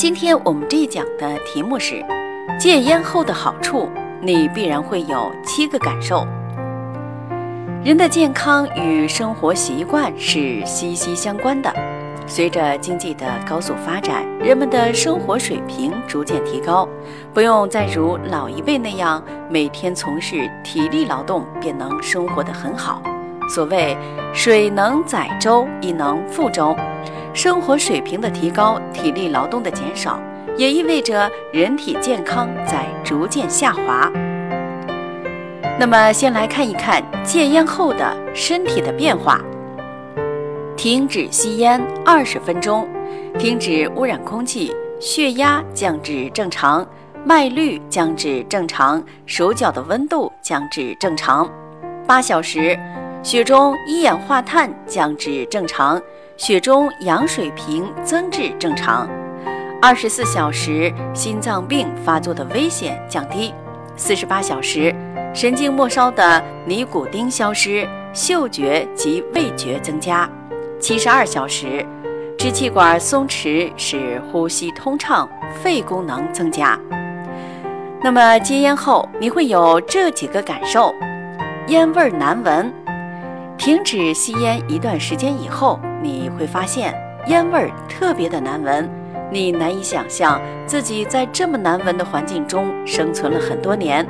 今天我们这一讲的题目是戒烟后的好处，你必然会有七个感受。人的健康与生活习惯是息息相关的。随着经济的高速发展，人们的生活水平逐渐提高，不用再如老一辈那样每天从事体力劳动便能生活得很好。所谓“水能载舟，亦能覆舟”。生活水平的提高，体力劳动的减少，也意味着人体健康在逐渐下滑。那么，先来看一看戒烟后的身体的变化。停止吸烟二十分钟，停止污染空气，血压降至正常，脉率降至正常，手脚的温度降至正常。八小时，血中一氧化碳降至正常。血中氧水平增至正常，二十四小时心脏病发作的危险降低，四十八小时神经末梢的尼古丁消失，嗅觉及味觉增加，七十二小时支气管松弛，使呼吸通畅，肺功能增加。那么戒烟后你会有这几个感受：烟味难闻。停止吸烟一段时间以后。你会发现烟味儿特别的难闻，你难以想象自己在这么难闻的环境中生存了很多年。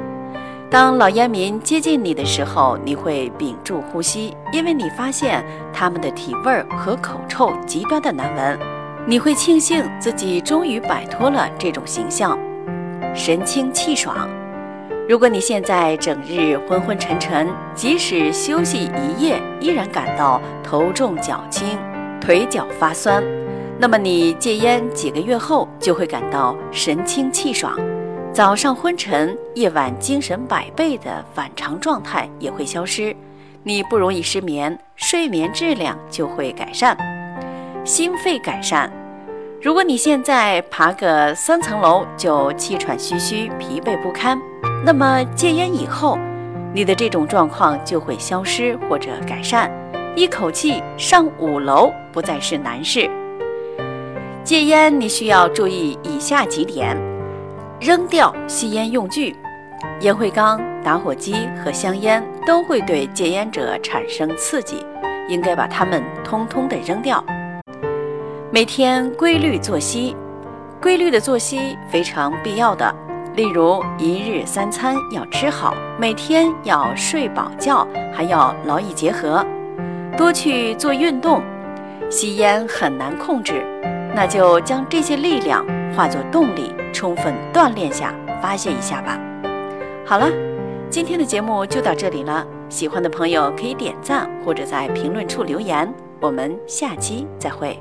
当老烟民接近你的时候，你会屏住呼吸，因为你发现他们的体味儿和口臭极端的难闻。你会庆幸自己终于摆脱了这种形象，神清气爽。如果你现在整日昏昏沉沉，即使休息一夜，依然感到头重脚轻、腿脚发酸，那么你戒烟几个月后就会感到神清气爽，早上昏沉，夜晚精神百倍的反常状态也会消失，你不容易失眠，睡眠质量就会改善，心肺改善。如果你现在爬个三层楼就气喘吁吁、疲惫不堪。那么戒烟以后，你的这种状况就会消失或者改善，一口气上五楼不再是难事。戒烟你需要注意以下几点：扔掉吸烟用具，烟灰缸、打火机和香烟都会对戒烟者产生刺激，应该把它们通通的扔掉。每天规律作息，规律的作息非常必要的。例如，一日三餐要吃好，每天要睡饱觉，还要劳逸结合，多去做运动。吸烟很难控制，那就将这些力量化作动力，充分锻炼下，发泄一下吧。好了，今天的节目就到这里了。喜欢的朋友可以点赞或者在评论处留言。我们下期再会。